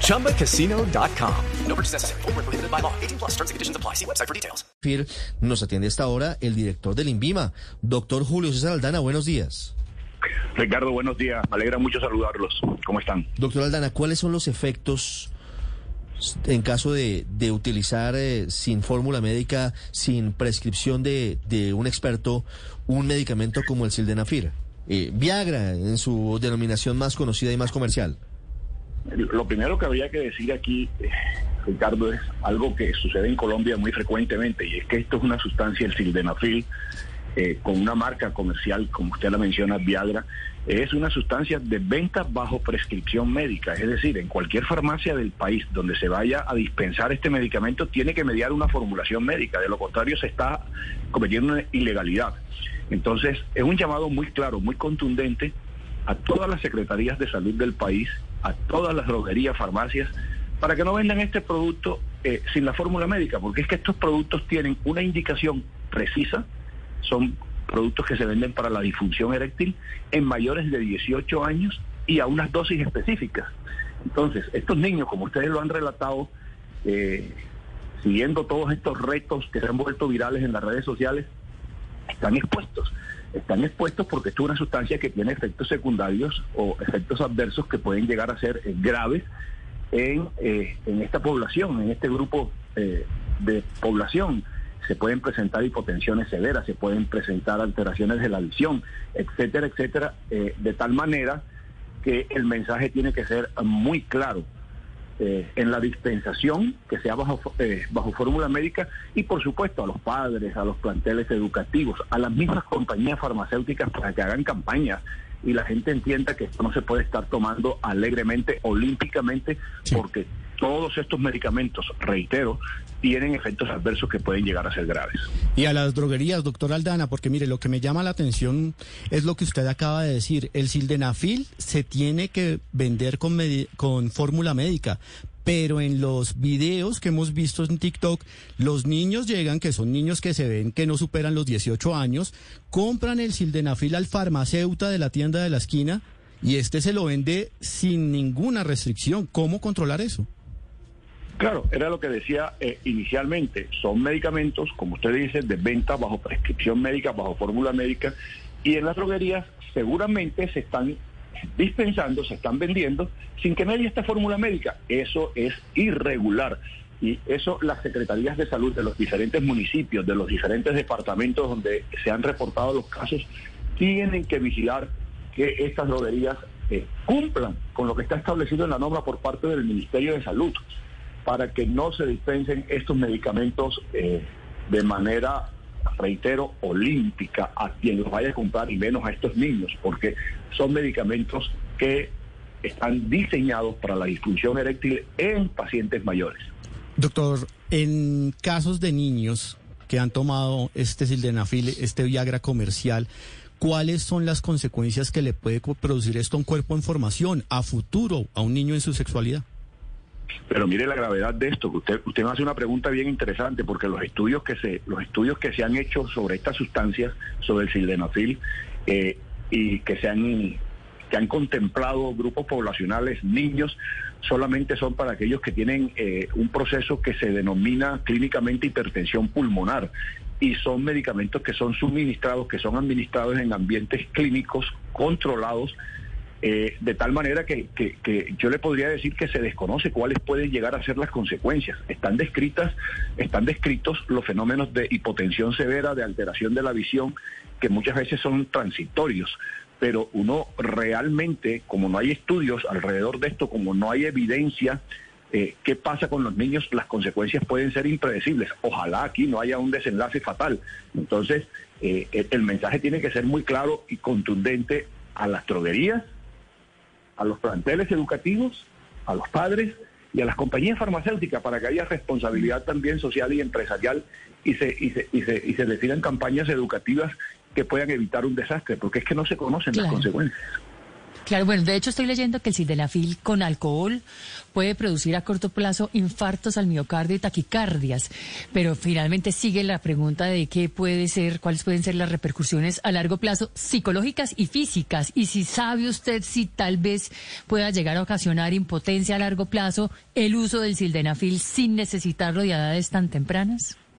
ChumbaCasino.com. No purchase necessary. Full prohibited by law. 18 plus terms and conditions apply. See website for details. Nos atiende esta hora el director del INVIMA, doctor Julio César Aldana. Buenos días. Ricardo, buenos días. Me alegra mucho saludarlos. ¿Cómo están? Doctor Aldana, ¿cuáles son los efectos en caso de, de utilizar eh, sin fórmula médica, sin prescripción de, de, un experto, un medicamento como el sildenafil? Eh, Viagra, en su denominación más conocida y más comercial. Lo primero que habría que decir aquí, eh, Ricardo, es algo que sucede en Colombia muy frecuentemente, y es que esto es una sustancia, el sildenafil, eh, con una marca comercial, como usted la menciona, Viagra, es una sustancia de venta bajo prescripción médica. Es decir, en cualquier farmacia del país donde se vaya a dispensar este medicamento, tiene que mediar una formulación médica. De lo contrario, se está cometiendo una ilegalidad. Entonces, es un llamado muy claro, muy contundente a todas las secretarías de salud del país, a todas las droguerías, farmacias, para que no vendan este producto eh, sin la fórmula médica, porque es que estos productos tienen una indicación precisa, son productos que se venden para la disfunción eréctil en mayores de 18 años y a unas dosis específicas. Entonces, estos niños, como ustedes lo han relatado, eh, siguiendo todos estos retos que se han vuelto virales en las redes sociales, están expuestos. Están expuestos porque es una sustancia que tiene efectos secundarios o efectos adversos que pueden llegar a ser eh, graves en, eh, en esta población, en este grupo eh, de población. Se pueden presentar hipotensiones severas, se pueden presentar alteraciones de la visión, etcétera, etcétera, de tal manera que el mensaje tiene que ser muy claro eh, en la dispensación, que sea bajo, eh, bajo fórmula médica, y por supuesto a los padres, a los planteles educativos, a las mismas compañías farmacéuticas para que hagan campañas y la gente entienda que esto no se puede estar tomando alegremente, olímpicamente, porque todos estos medicamentos, reitero, tienen efectos adversos que pueden llegar a ser graves. Y a las droguerías, doctor Aldana, porque mire, lo que me llama la atención es lo que usted acaba de decir. El sildenafil se tiene que vender con, fórmula médica, pero en los videos que hemos visto en TikTok, los niños llegan, que son niños que se ven que no superan los 18 años, compran el sildenafil al farmacéutico de la tienda de la esquina y este se lo vende sin ninguna restricción. ¿Cómo controlar eso? Claro, era lo que decía eh, inicialmente. Son medicamentos, como usted dice, de venta bajo prescripción médica, bajo fórmula médica, y en las droguerías seguramente se están dispensando, se están vendiendo sin que medie esta fórmula médica. Eso es irregular. Y eso las secretarías de salud de los diferentes municipios, de los diferentes departamentos donde se han reportado los casos, tienen que vigilar que estas droguerías eh, cumplan con lo que está establecido en la norma por parte del Ministerio de Salud para que no se dispensen estos medicamentos eh, de manera, reitero, olímpica a quien los vaya a comprar y menos a estos niños, porque son medicamentos que están diseñados para la disfunción eréctil en pacientes mayores. Doctor, en casos de niños que han tomado este sildenafil, este Viagra comercial, ¿cuáles son las consecuencias que le puede producir esto a un cuerpo en formación, a futuro, a un niño en su sexualidad? Pero mire la gravedad de esto, usted, usted me hace una pregunta bien interesante, porque los estudios que se, los estudios que se han hecho sobre estas sustancias, sobre el sildenafil, eh, y que se han que han contemplado grupos poblacionales, niños, solamente son para aquellos que tienen eh, un proceso que se denomina clínicamente hipertensión pulmonar y son medicamentos que son suministrados, que son administrados en ambientes clínicos controlados eh, de tal manera que, yo le podría decir que se desconoce cuáles pueden llegar a ser las consecuencias. Están descritas, están descritos los fenómenos de hipotensión severa, de alteración de la visión, que muchas veces son transitorios. Pero uno realmente, como no hay estudios alrededor de esto, como no hay evidencia, eh, ¿qué pasa con los niños? Las consecuencias pueden ser impredecibles. Ojalá aquí no haya un desenlace fatal. Entonces, eh, el mensaje tiene que ser muy claro y contundente a las droguerías a los planteles educativos, a los padres y a las compañías farmacéuticas para que haya responsabilidad también social y empresarial y se, y se, y se, y se decidan campañas educativas que puedan evitar un desastre, porque es que no se conocen las consecuencias. Claro, bueno, de hecho estoy leyendo que el sildenafil con alcohol puede producir a corto plazo infartos al miocardio y taquicardias, pero finalmente sigue la pregunta de qué puede ser, cuáles pueden ser las repercusiones a largo plazo psicológicas y físicas, y si sabe usted si tal vez pueda llegar a ocasionar impotencia a largo plazo el uso del sildenafil sin necesitarlo de edades tan tempranas.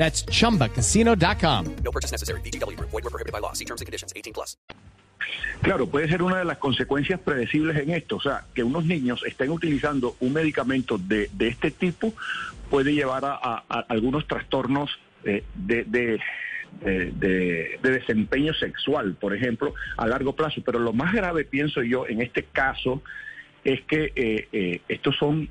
That's chumbacasino.com. No purchase necessary. VGW Group. Void were prohibited by law. See terms and conditions. 18 plus. Claro, puede ser una de las consecuencias predecibles en esto. O sea, que unos niños estén utilizando un medicamento de, de este tipo puede llevar a, a- a algunos trastornos eh, de, de- de- de- de desempeño sexual, por ejemplo, a largo plazo. Pero lo más grave, pienso yo, en este caso, es que eh, eh, estos son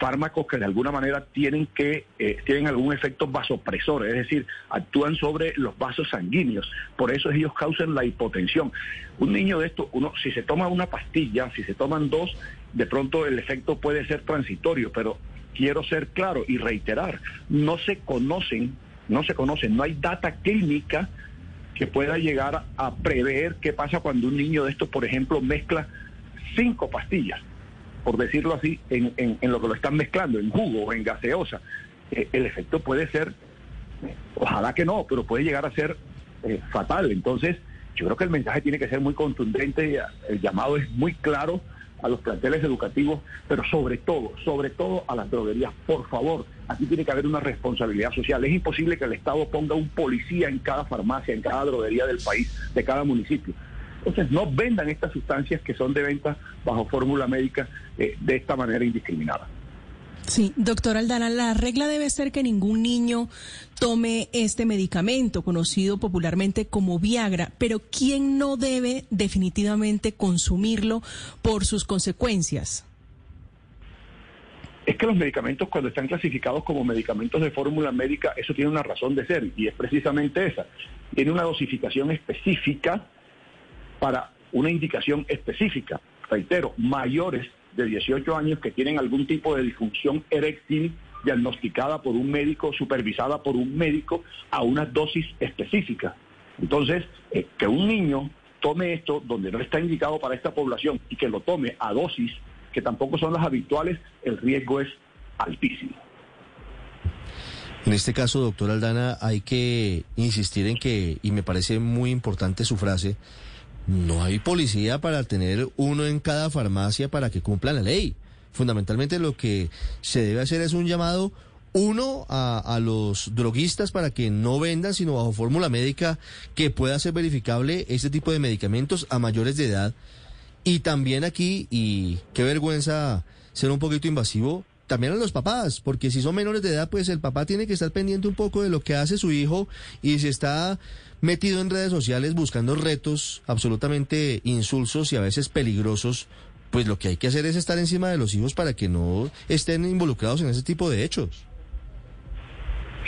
fármacos que de alguna manera tienen que eh, tienen algún efecto vasopresor, es decir, actúan sobre los vasos sanguíneos. Por eso ellos causan la hipotensión. Un niño de esto, uno si se toma una pastilla, si se toman dos, de pronto el efecto puede ser transitorio, pero quiero ser claro y reiterar, no se conocen, no se conocen, no hay data clínica que pueda llegar a prever qué pasa cuando un niño de estos, por ejemplo, mezcla cinco pastillas por decirlo así, en, en- en lo que lo están mezclando, en jugo o en gaseosa, eh, el efecto puede ser, eh, ojalá que no, pero puede llegar a ser eh, fatal. Entonces, yo creo que el mensaje tiene que ser muy contundente, ah, el llamado es muy claro a los planteles educativos, pero sobre todo, sobre todo a las droguerías. Por favor, aquí tiene que haber una responsabilidad social. Es imposible que el Estado ponga un policía en cada farmacia, en cada droguería del país, de cada municipio. Entonces, no vendan estas sustancias que son de venta bajo fórmula médica eh, de esta manera indiscriminada. Sí, doctor Aldana, la regla debe ser que ningún niño tome este medicamento, conocido popularmente como Viagra, pero ¿quién no debe definitivamente consumirlo por sus consecuencias? Es que los medicamentos cuando están clasificados como medicamentos de fórmula médica, eso tiene una razón de ser y es precisamente esa. Tiene una dosificación específica para una indicación específica. Reitero, mayores de 18 años que tienen algún tipo de disfunción eréctil diagnosticada por un médico, supervisada por un médico, a una dosis específica. Entonces, eh, que un niño tome esto donde no está indicado para esta población y que lo tome a dosis que tampoco son las habituales, el riesgo es altísimo. En este caso, doctor Aldana, hay que insistir en que, y me parece muy importante su frase, no hay policía para tener uno en cada farmacia para que cumpla la ley. Fundamentalmente lo que se debe hacer es un llamado, uno, a, a los droguistas para que no vendan, sino bajo fórmula médica, que pueda ser verificable este tipo de medicamentos a mayores de edad. Y también aquí, y qué vergüenza ser un poquito invasivo, también a los papás, porque si son menores de edad, pues el papá tiene que estar pendiente un poco de lo que hace su hijo y si está metido en redes sociales buscando retos absolutamente insulsos y a veces peligrosos, pues lo que hay que hacer es estar encima de los hijos para que no estén involucrados en ese tipo de hechos.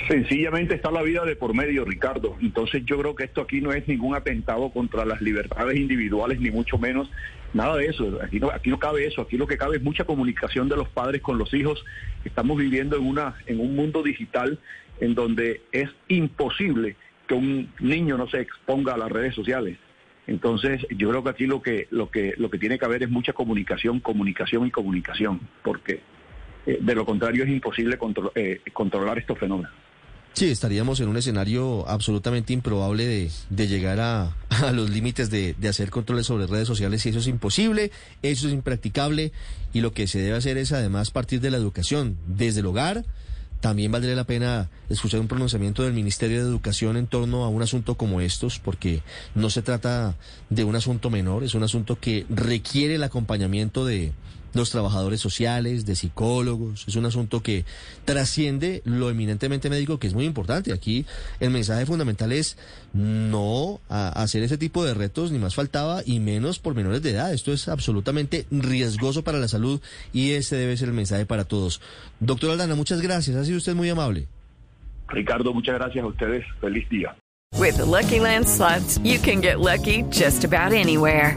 Sencillamente está la vida de por medio, Ricardo. Entonces yo creo que esto aquí no es ningún atentado contra las libertades individuales, ni mucho menos nada de eso. Aquí no, aquí no cabe eso. Aquí lo que cabe es mucha comunicación de los padres con los hijos. Estamos viviendo en una, en un mundo digital en donde es imposible un niño no se exponga a las redes sociales. Entonces, yo creo que aquí lo que, lo que, lo que tiene que haber es mucha comunicación, comunicación y comunicación, porque eh, de lo contrario es imposible contro- eh, controlar estos fenómenos. Sí, estaríamos en un escenario absolutamente improbable de, de llegar a, a los límites de, de hacer controles sobre redes sociales y eso es imposible, eso es impracticable y lo que se debe hacer es además partir de la educación desde el hogar. También valdría la pena escuchar un pronunciamiento del Ministerio de Educación en torno a un asunto como estos, porque no se trata de un asunto menor, es un asunto que requiere el acompañamiento de, los trabajadores sociales, de psicólogos. Es un asunto que trasciende lo eminentemente médico, que es muy importante. Aquí el mensaje fundamental es no a hacer ese tipo de retos, ni más faltaba, y menos por menores de edad. Esto es absolutamente riesgoso para la salud y ese debe ser el mensaje para todos. Doctor Aldana, muchas gracias. Ha sido usted muy amable. Ricardo, muchas gracias a ustedes. Feliz día. With the Lucky Land slots, you can get lucky just about anywhere.